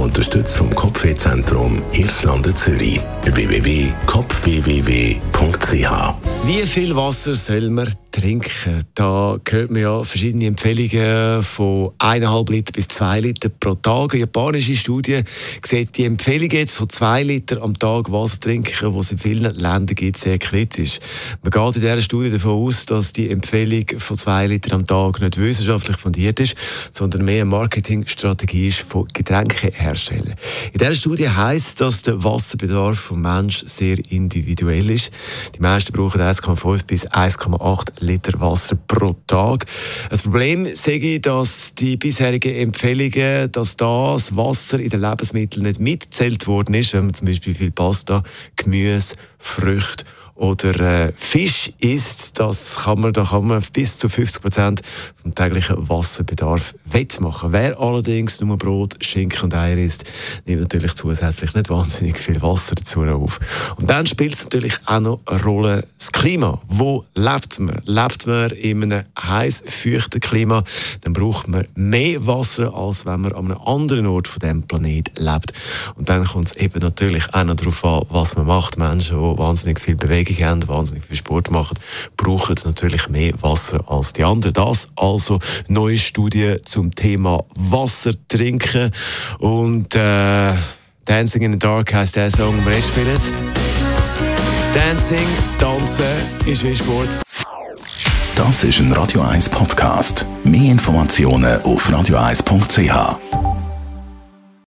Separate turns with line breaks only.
Unterstützt vom Kopfwehzentrum Irlande Zürich. www.kopfwww.ch
Wie viel Wasser soll man trinken? Da hört man ja verschiedene Empfehlungen von 1,5 Liter bis 2 Liter pro Tag. Eine japanische Studie sieht die Empfehlung jetzt von 2 Liter am Tag Wasser trinken, was es in vielen Ländern gibt, sehr kritisch. Man geht in dieser Studie davon aus, dass die Empfehlung von 2 Liter am Tag nicht wissenschaftlich fundiert ist, sondern mehr eine Marketingstrategie ist von Getränkeherstellern. In dieser Studie heisst, dass der Wasserbedarf des Menschen sehr individuell ist. Die meisten brauchen 1,5 bis 1,8 Liter Wasser pro Tag. Das Problem sage ich, dass die bisherigen Empfehlungen, dass das Wasser in den Lebensmitteln nicht mitzählt worden ist, wenn man zum Beispiel viel Pasta, Gemüse, Früchte oder äh, Fisch isst, das kann man, da kann man bis zu 50 Prozent vom täglichen Wasserbedarf wettmachen. Wer allerdings nur Brot, Schinken und Eier isst, nimmt natürlich zusätzlich nicht wahnsinnig viel Wasser dazu auf. Und dann spielt es natürlich auch noch eine Rolle das Klima. Wo lebt man? Lebt man in einem heiß, feuchten Klima, dann braucht man mehr Wasser, als wenn man an einem anderen Ort von dem Planet lebt. Und dann kommt es eben natürlich auch noch darauf an, was man macht. Menschen, die wahnsinnig viel Bewegung Bewegung haben, wahnsinnig viel Sport machen, brauchen natürlich mehr Wasser als die anderen. Das also neue Studie zum Thema Wasser trinken und äh, Dancing in the Dark heißt der Song, den wir jetzt spielen. Dancing, Tanzen ist wie Sport.
Das ist ein Radio 1 Podcast. Mehr Informationen auf radio1.ch.